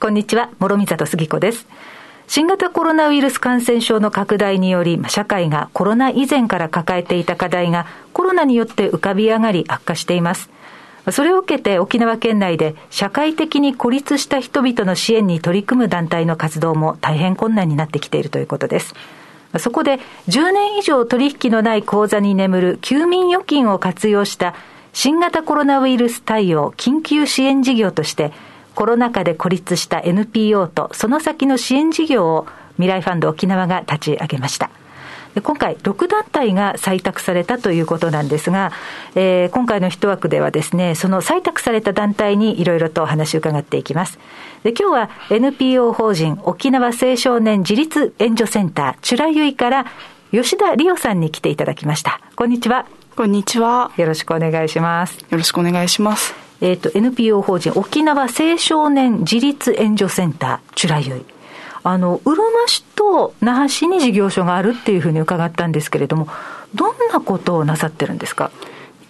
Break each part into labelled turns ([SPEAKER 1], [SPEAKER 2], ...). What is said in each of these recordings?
[SPEAKER 1] こんにちは、諸見里杉子です。新型コロナウイルス感染症の拡大により、社会がコロナ以前から抱えていた課題がコロナによって浮かび上がり悪化しています。それを受けて沖縄県内で社会的に孤立した人々の支援に取り組む団体の活動も大変困難になってきているということです。そこで10年以上取引のない口座に眠る休眠預金を活用した新型コロナウイルス対応緊急支援事業としてコロナ禍で孤立した NPO とその先の支援事業を未来ファンド沖縄が立ち上げました。今回、6団体が採択されたということなんですが、えー、今回の一枠ではですね、その採択された団体にいろいろとお話を伺っていきます。で今日は NPO 法人沖縄青少年自立援助センター、チュラユイから吉田理央さんに来ていただきました。こんにちは。
[SPEAKER 2] こんにちは。
[SPEAKER 1] よろしくお願いします。
[SPEAKER 2] よろしくお願いします。
[SPEAKER 1] えっ、ー、と、NPO 法人沖縄青少年自立援助センター、チュラユイ。あの、うるま市と那覇市に事業所があるっていうふうに伺ったんですけれども、どんなことをなさってるんですか？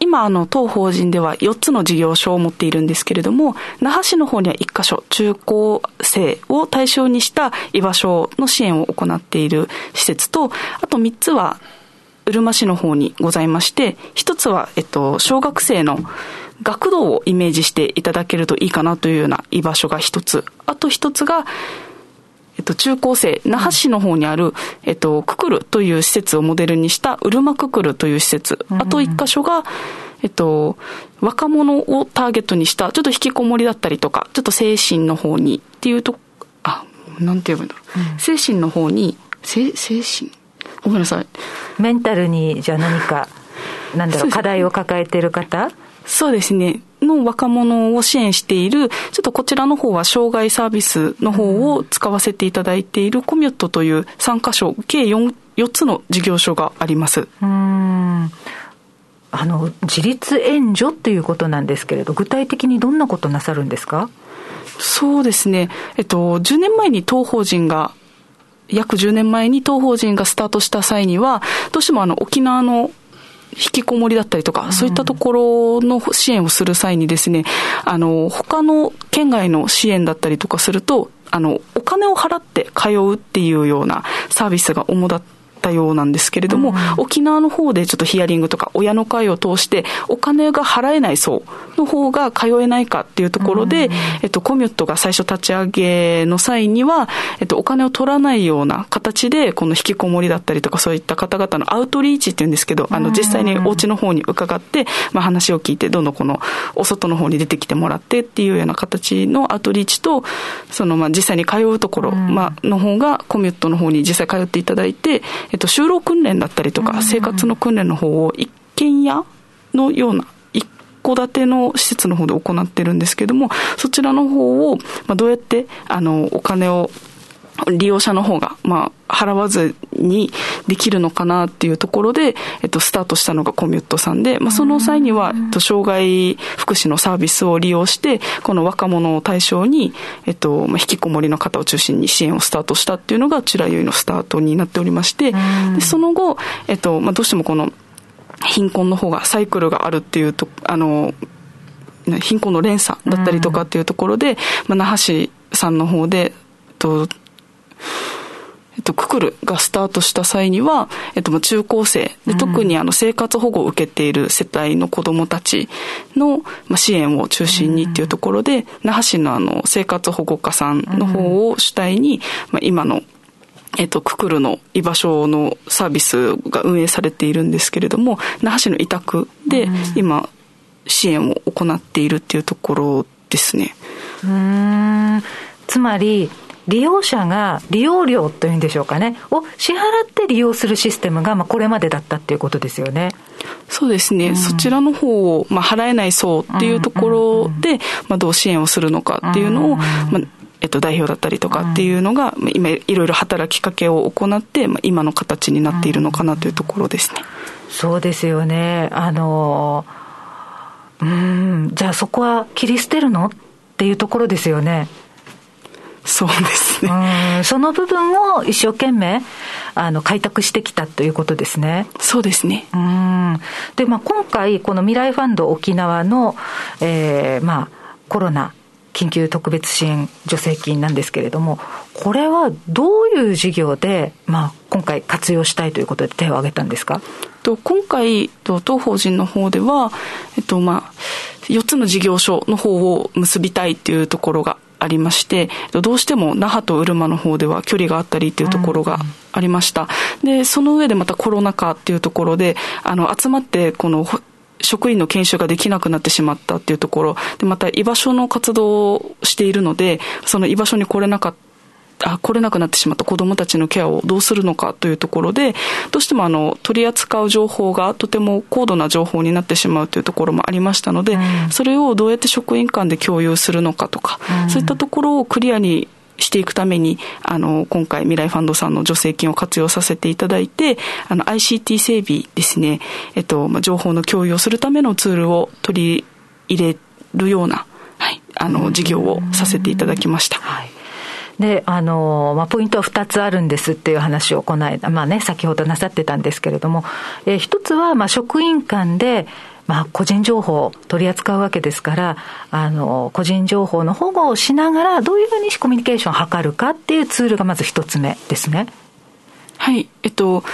[SPEAKER 2] 今、あの、当法人では4つの事業所を持っているんですけれども、那覇市の方には1箇所、中高生を対象にした居場所の支援を行っている施設と、あと3つは、うるま市の方にございまして、1つは、えっと、小学生の学童をイメージしていただけるといいかなというような居場所が1つ。あと1つが、えっと、中高生、那覇市の方にある、えっと、ククルという施設をモデルにしたうるまククルという施設。あと一箇所が、えっと、若者をターゲットにした、ちょっと引きこもりだったりとか、ちょっと精神の方にっていうと、あ、なんて言うんだろう。うん、精神の方に、精神？ごめんなさい。
[SPEAKER 1] メンタルに、じゃあ何か、なんだろう、課題を抱えている方？
[SPEAKER 2] そうですね。の若者を支援している、ちょっとこちらの方は障害サービスの方を使わせていただいているコミュットという3箇所、計 4, 4つの事業所があります。うん
[SPEAKER 1] あの、自立援助っていうことなんですけれど、具体的にどんなことなさるんですか？
[SPEAKER 2] そうですね。えっと、10年前に当法人が約10年前に当法人がスタートした際には、どうしてもあの沖縄の引きこもりだったりとか、そういったところの支援をする際にですね、あの、他の県外の支援だったりとかすると、あの、お金を払って通うっていうようなサービスが主だったったようなんですけれども、うん、沖縄の方でちょっとヒアリングとか親の会を通してお金が払えない層の方が通えないかっていうところで、うん、えっと、コミュットが最初立ち上げの際には、えっと、お金を取らないような形で、この引きこもりだったりとかそういった方々のアウトリーチっていうんですけど、あの、実際にお家の方に伺って、まあ、話を聞いて、どんどんこの、お外の方に出てきてもらってっていうような形のアウトリーチと、その、まあ、実際に通うところ、まあ、の方が、コミュットの方に実際通っていただいて、えっと、就労訓練だったりとか、生活の訓練の方を一軒家のような、一戸建ての施設の方で行ってるんですけども、そちらの方を、まあ、どうやって、あの、お金を利用者の方が、まあ、払わずにできるのかなっていうところで、えっと、スタートしたのがコミュットさんで、まあ、その際には、えっと、障害福祉のサービスを利用して、この若者を対象に、えっと、まあ、引きこもりの方を中心に支援をスタートしたっていうのが、チュラユイのスタートになっておりまして、でその後、えっと、まあ、どうしてもこの、貧困の方が、サイクルがあるっていうと、あの、貧困の連鎖だったりとかっていうところで、まあ、那覇市さんの方で、とえっと、ククルがスタートした際には、えっと、中高生で、特にあの生活保護を受けている世帯の子どもたちの支援を中心にっていうところで、那覇市のあの生活保護課さんの方を主体に、まあ、今のえっと、ククルの居場所のサービスが運営されているんですけれども、那覇市の委託で今、支援を行っているっていうところですね。
[SPEAKER 1] うん。つまり、利用者が利用料というんでしょうかね、を支払って利用するシステムが、まあ、これまでだったっていうことですよね。
[SPEAKER 2] そうですね、うん、そちらの方を、まあ、払えない層っていうところで、まあ、どう支援をするのかっていうのを、まあえっと、代表だったりとかっていうのが、うん、今いろいろ働きかけを行って、まあ、今の形になっているのかなというところですね。
[SPEAKER 1] そうですよね。あの、うん、じゃあそこは切り捨てるの？っていうところですよね。
[SPEAKER 2] そうですね。
[SPEAKER 1] その部分を一生懸命、あの、開拓してきたということですね。
[SPEAKER 2] そうですね。う
[SPEAKER 1] ん。で、まあ、今回、この未来ファンド沖縄の、えー、まあ、コロナ緊急特別支援助成金なんですけれども、これはどういう事業で、まあ、今回活用したいということで手を挙げたんですか？
[SPEAKER 2] 今回、当法人の方では、えっと、まあ、4つの事業所の方を結びたいっていうところがありまして、どうしても那覇とうるまの方では距離があったりっていうところがありました。で、その上でまたコロナ禍っていうところで、あの、集まってこの職員の研修ができなくなってしまったっていうところ、で、また居場所の活動をしているので、その居場所に来れなかったあ来れなくなってしまった子どもたちのケアをどうするのかというところでどうしてもあの取り扱う情報がとても高度な情報になってしまうというところもありましたので、うん、それをどうやって職員間で共有するのかとか、うん、そういったところをクリアにしていくために、あの、今回未来ファンドさんの助成金を活用させていただいて、あの、ICT 整備ですね、えっと、まあ、情報の共有をするためのツールを取り入れるような、はい、あの、事業をさせていただきました。はい
[SPEAKER 1] で、あの、まあ、ポイントは2つあるんですっていう話をこの間、まあね、先ほどなさってたんですけれども、えー、1つは、まあ、職員間で、まあ、個人情報を取り扱うわけですから、あの、個人情報の保護をしながら、どういうふうにコミュニケーションを図るかっていうツールがまず一つ目ですね。
[SPEAKER 2] はい。えっと、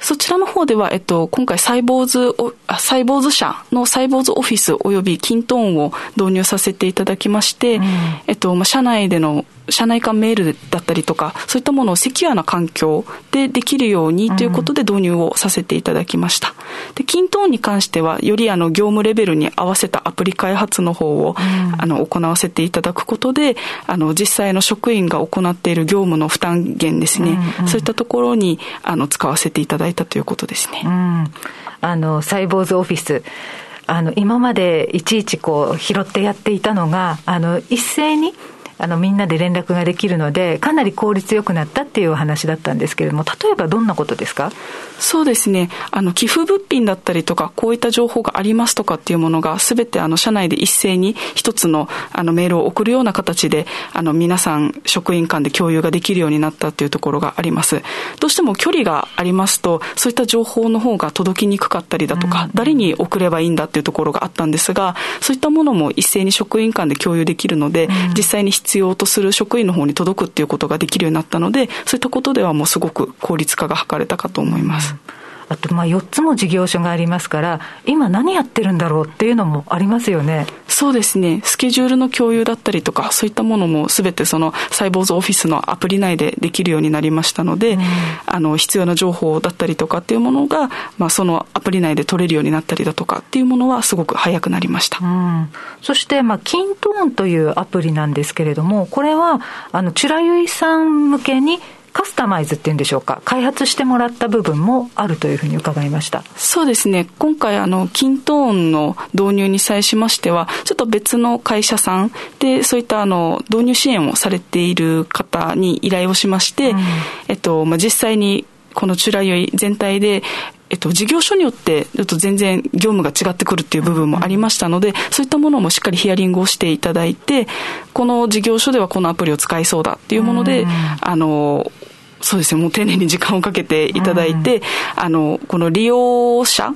[SPEAKER 2] そちらの方では、えっと、今回サイボーズ、サイボーズ社のサイボーズオフィス及びキントーンを導入させていただきまして、うん、えっと、まあ、社内での社内間メールだったりとか、そういったものをセキュアな環境でできるようにということで導入をさせていただきました。で、キントーンに関しては、よりあの業務レベルに合わせたアプリ開発の方を、あの行わせていただくことで、あの実際の職員が行っている業務の負担減ですね、うんうん、そういったところにあの使わせていただいたということですね。
[SPEAKER 1] うん、あのサイボーズオフィス。あの今までいちいちこう拾ってやっていたのがあの一斉にあのみんなで連絡ができるので、かなり効率よくなったっていうお話だったんですけれども、例えばどんなことですか？
[SPEAKER 2] そうですね、あの寄付物品だったりとか、こういった情報がありますとかっていうものが、すべてあの社内で一斉に一つのあのメールを送るような形で、あの皆さん、職員間で共有ができるようになったっていうところがあります。どうしても距離がありますと、そういった情報の方が届きにくかったりだとか、うん、誰に送ればいいんだっていうところがあったんですが、そういったものも一斉に職員間で共有できるので、うん、実際に必必要とする職員の方に届くっていうことができるようになったので、そういったことではもうすごく効率化が図れたかと思います。うん
[SPEAKER 1] あとまあ4つも事業所がありますから、今何やってるんだろうっていうのもありますよね。
[SPEAKER 2] そうですね。スケジュールの共有だったりとか、そういったものもすべてそのサイボーズオフィスのアプリ内でできるようになりましたので、うん、あの、必要な情報だったりとかっていうものが、まあそのアプリ内で取れるようになったりだとかっていうものはすごく早くなりました。う
[SPEAKER 1] ん、そして、まあ、キントーンというアプリなんですけれども、これは、あの、チュラユイさん向けにカスタマイズっていうんでしょうか、開発してもらった部分もあるというふうに伺いました。
[SPEAKER 2] そうですね。今回、あの、キントーンの導入に際しましては、ちょっと別の会社さんで、そういったあの、導入支援をされている方に依頼をしまして、うん、えっと、まあ、実際にこのチュラユイ全体で、えっと、事業所によってちょっと全然業務が違ってくるっていう部分もありましたので、そういったものもしっかりヒアリングをしていただいて、この事業所ではこのアプリを使いそうだっていうもので、あの、そうですね、もう丁寧に時間をかけていただいて、あの、この利用者、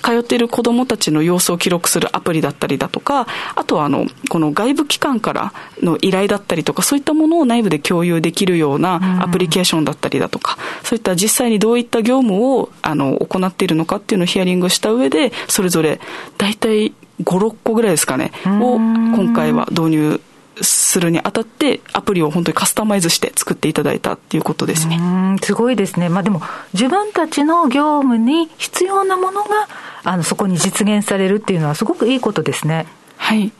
[SPEAKER 2] 通っている子どもたちの様子を記録するアプリだったりだとか、あとはあの、この外部機関からの依頼だったりとか、そういったものを内部で共有できるようなアプリケーションだったりだとか、そういった実際にどういった業務をあの行っているのかっていうのをヒアリングした上で、それぞれ大体5、6個ぐらいですかね、を今回は導入するにあたって、アプリを本当にカスタマイズして作っていただいたっていうことですね。
[SPEAKER 1] すごいですね。まあでも、自分たちの業務に必要なものが、あの、そこに実現されるっていうのはすごくいいことですね。
[SPEAKER 2] はい。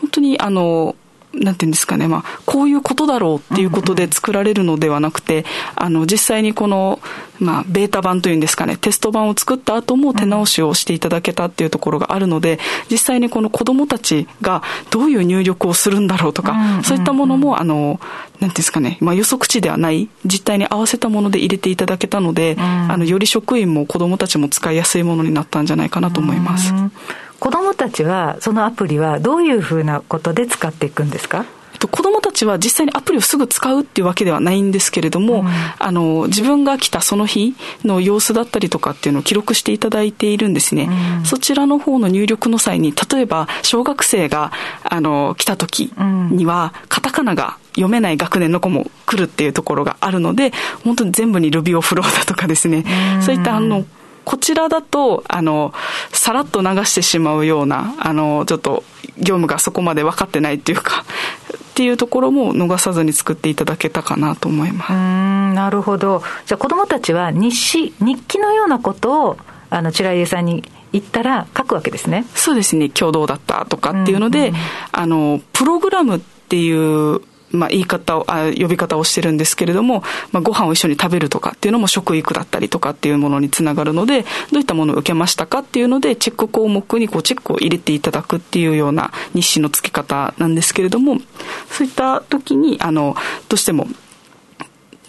[SPEAKER 2] 本当に、あの、なんていうんですかね、まあ、こういうことだろうっていうことで作られるのではなくて、あの、実際にこの、まあ、ベータ版というんですかね、テスト版を作った後も手直しをしていただけたっていうところがあるので、実際にこの子供たちがどういう入力をするんだろうとか、そういったものも、あの、なんですかね、まあ、予測値ではない実態に合わせたもので入れていただけたので、あの、より職員も子供たちも使いやすいものになったんじゃないかなと思います。
[SPEAKER 1] 子どもたちは、そのアプリはどういうふうなことで使っていくんですか？
[SPEAKER 2] 子供たちは実際にアプリをすぐ使うっていうわけではないんですけれども、うん、あの、自分が来たその日の様子だったりとかっていうのを記録していただいているんですね。うん、そちらの方の入力の際に、例えば小学生が、あの、来た時には、カタカナが読めない学年の子も来るっていうところがあるので、本当に全部にルビオフローだとかですね、そういったあの、こちらだと、あの、さらっと流してしまうような、あの、ちょっと業務がそこまで分かってないっていうか、っていうところも逃さずに作っていただけたかなと思います。
[SPEAKER 1] うんなるほど。じゃあ子供たちは日誌、日記のようなことを、あの、チライエさんに言ったら書くわけですね。
[SPEAKER 2] そうですね。共同だったとかっていうので、うんうん、あの、プログラムっていうまあ、言い方をあ、呼び方をしてるんですけれども、まあ、ご飯を一緒に食べるとかっていうのも食育だったりとかっていうものにつながるので、どういったものを受けましたかっていうので、チェック項目にこうチェックを入れていただくっていうような日誌の付け方なんですけれども、そういった時に、あの、どうしても、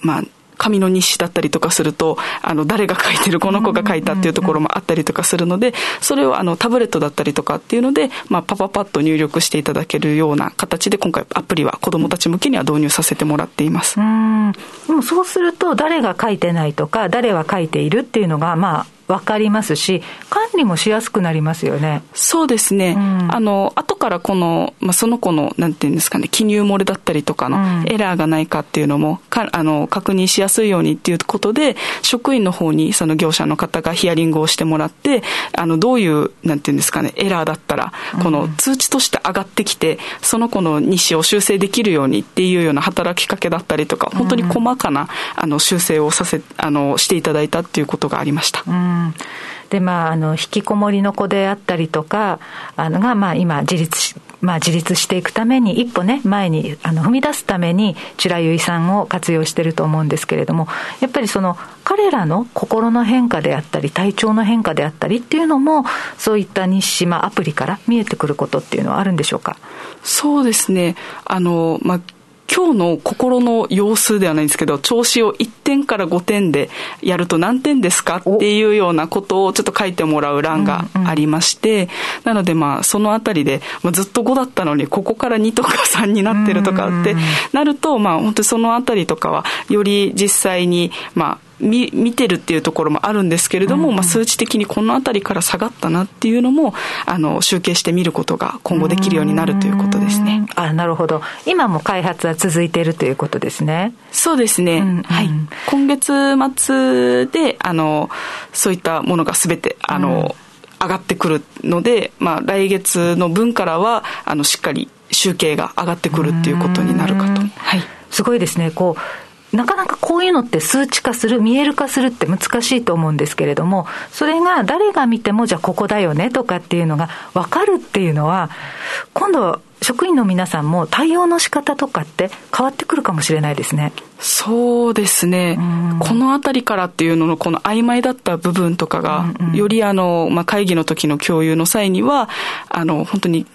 [SPEAKER 2] まあ、紙の日誌だったりとかすると、あの、誰が書いてる、この子が書いたっていうところもあったりとかするので、それをあの、タブレットだったりとかっていうので、まあ、パパパッと入力していただけるような形で、今回アプリは子供たち向けには導入させてもらっています。う
[SPEAKER 1] ん。でもそうすると、誰が書いてないとか、誰は書いているっていうのが、まあ、分かりますし、管理もしやすくなりますよね。
[SPEAKER 2] そうですね。うん、あの、後からこの、まあ、その子の、なんていうんですかね、記入漏れだったりとかのエラーがないかっていうのも、かあの、確認しやすいようにっていうことで、職員の方にその業者の方がヒアリングをしてもらって、あの、どういう、なんていうんですかね、エラーだったら、この通知として上がってきて、その子の日誌を修正できるようにっていうような働きかけだったりとか、本当に細かな、あの、修正をさせ、あの、していただいたっていうことがありました。うん
[SPEAKER 1] で、まあ、あの、引きこもりの子であったりとか、あのが、まあ、今、自立し、まあ、自立していくために、一歩ね、前にあの踏み出すために、チラユイさんを活用していると思うんですけれども、やっぱりその、彼らの心の変化であったり、体調の変化であったりっていうのも、そういった日島アプリから見えてくることっていうのはあるんでしょうか？
[SPEAKER 2] そうですね。あの、まあ、今日の心の様子ではないんですけど、調子を1点から5点でやると何点ですかっていうようなことをちょっと書いてもらう欄がありまして、うんうん、なのでまあそのあたりで、まあ、ずっと5だったのにここから2とか3になってるとかってなると、まあ本当そのあたりとかはより実際にまあ見見てるっていうところもあるんですけれども、うん、まあ、数値的にこの辺りから下がったなっていうのもあの集計してみることが今後できるようになるということですね。
[SPEAKER 1] あなるほど。今も開発は続いているということですね。
[SPEAKER 2] そうですね、うんうん、はい、今月末であのそういったものがすべてあの、うん、上がってくるので、まあ、来月の分からはあのしっかり集計が上がってくるっていうことになるかと。はい、
[SPEAKER 1] すごいですね。こうなかなかこういうのって数値化する、見える化するって難しいと思うんですけれども、それが誰が見ても、じゃあここだよねとかっていうのが分かるっていうのは、今度、職員の皆さんも対応の仕方とかって変わってくるかもしれないですね。
[SPEAKER 2] そうですね。このあたりからっていうののこの曖昧だった部分とかが、よりあの、まあ、会議の時の共有の際には、あの、本当に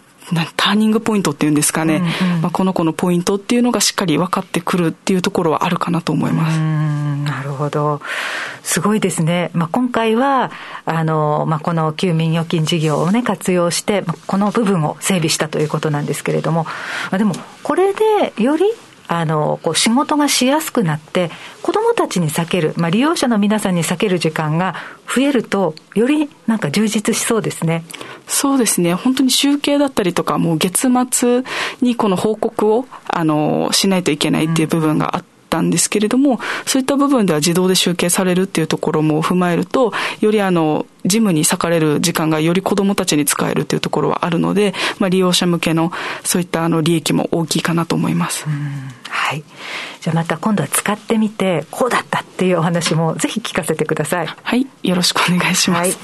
[SPEAKER 2] ターニングポイントっていうんですかね、うんうん、まあ、この子のポイントっていうのがしっかり分かってくるっていうところはあるかなと思います。
[SPEAKER 1] なるほど。すごいですね。まあ、今回は、あの、まあ、この休眠預金事業をね、活用して、この部分を整備したということなんですけれども、まあ、でも、これでよりあの、こう仕事がしやすくなって、子供たちに避ける、まあ、利用者の皆さんに避ける時間が増えると、よりなんか充実しそうですね。
[SPEAKER 2] そうですね。本当に集計だったりとか、もう月末にこの報告を、あの、しないといけないっていう部分があって、ったんですけれども、そういった部分では自動で集計されるっていうところも踏まえると、よりあの、事務に割かれる時間がより子供たちに使えるっていうところはあるので、まあ、利用者向けのそういったあの利益も大きいかなと思います。
[SPEAKER 1] はい。じゃあまた今度は使ってみて、こうだったっていうお話もぜひ聞かせてください。
[SPEAKER 2] はい。よろしくお願いします。はい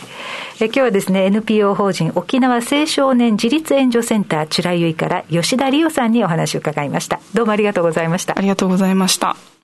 [SPEAKER 1] え今日はですね、NPO 法人沖縄青少年自立援助センターチュラユイから吉田理央さんにお話を伺いました。どうもありがとうございました。
[SPEAKER 2] ありがとうございました。